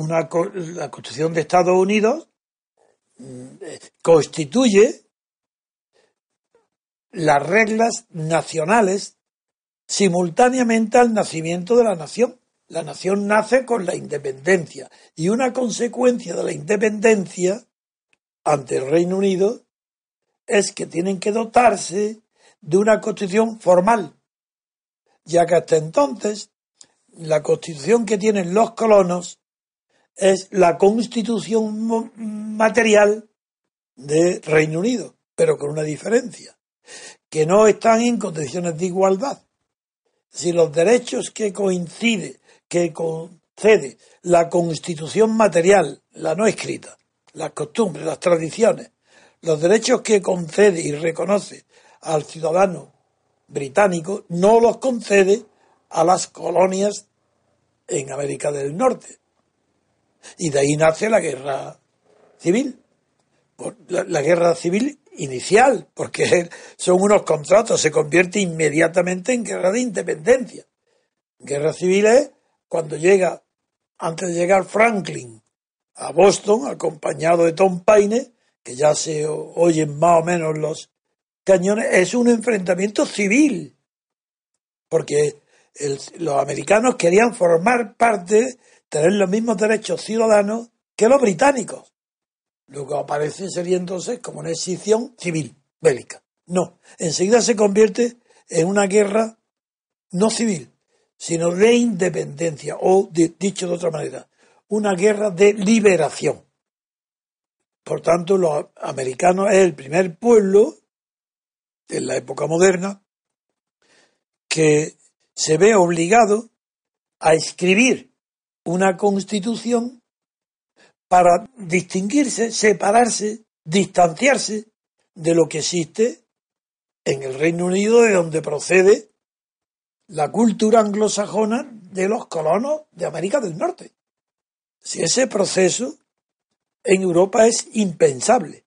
Una, la Constitución de Estados Unidos mm, constituye las reglas nacionales simultáneamente al nacimiento de la nación. La nación nace con la independencia y una consecuencia de la independencia ante el Reino Unido es que tienen que dotarse de una constitución formal, ya que hasta entonces la constitución que tienen los colonos es la constitución material de Reino Unido, pero con una diferencia, que no están en condiciones de igualdad. Si los derechos que coincide, que concede la constitución material, la no escrita, las costumbres, las tradiciones, los derechos que concede y reconoce al ciudadano británico, no los concede a las colonias en América del Norte, y de ahí nace la guerra civil. La, guerra civil inicial, porque son unos contratos, se convierte inmediatamente en guerra de independencia. Guerra civil es cuando llega, antes de llegar Franklin a Boston, acompañado de Tom Paine, que ya se oyen más o menos los cañones, es un enfrentamiento civil, porque los americanos querían formar parte tener los mismos derechos ciudadanos que los británicos. Luego aparece sería entonces como una excepción civil, bélica. No, enseguida se convierte en una guerra no civil, sino de independencia, o dicho de otra manera, una guerra de liberación. Por tanto, los americanos es el primer pueblo en la época moderna que se ve obligado a escribir una constitución para distinguirse, separarse, distanciarse de lo que existe en el Reino Unido, de donde procede la cultura anglosajona de los colonos de América del Norte. Si ese proceso en Europa es impensable.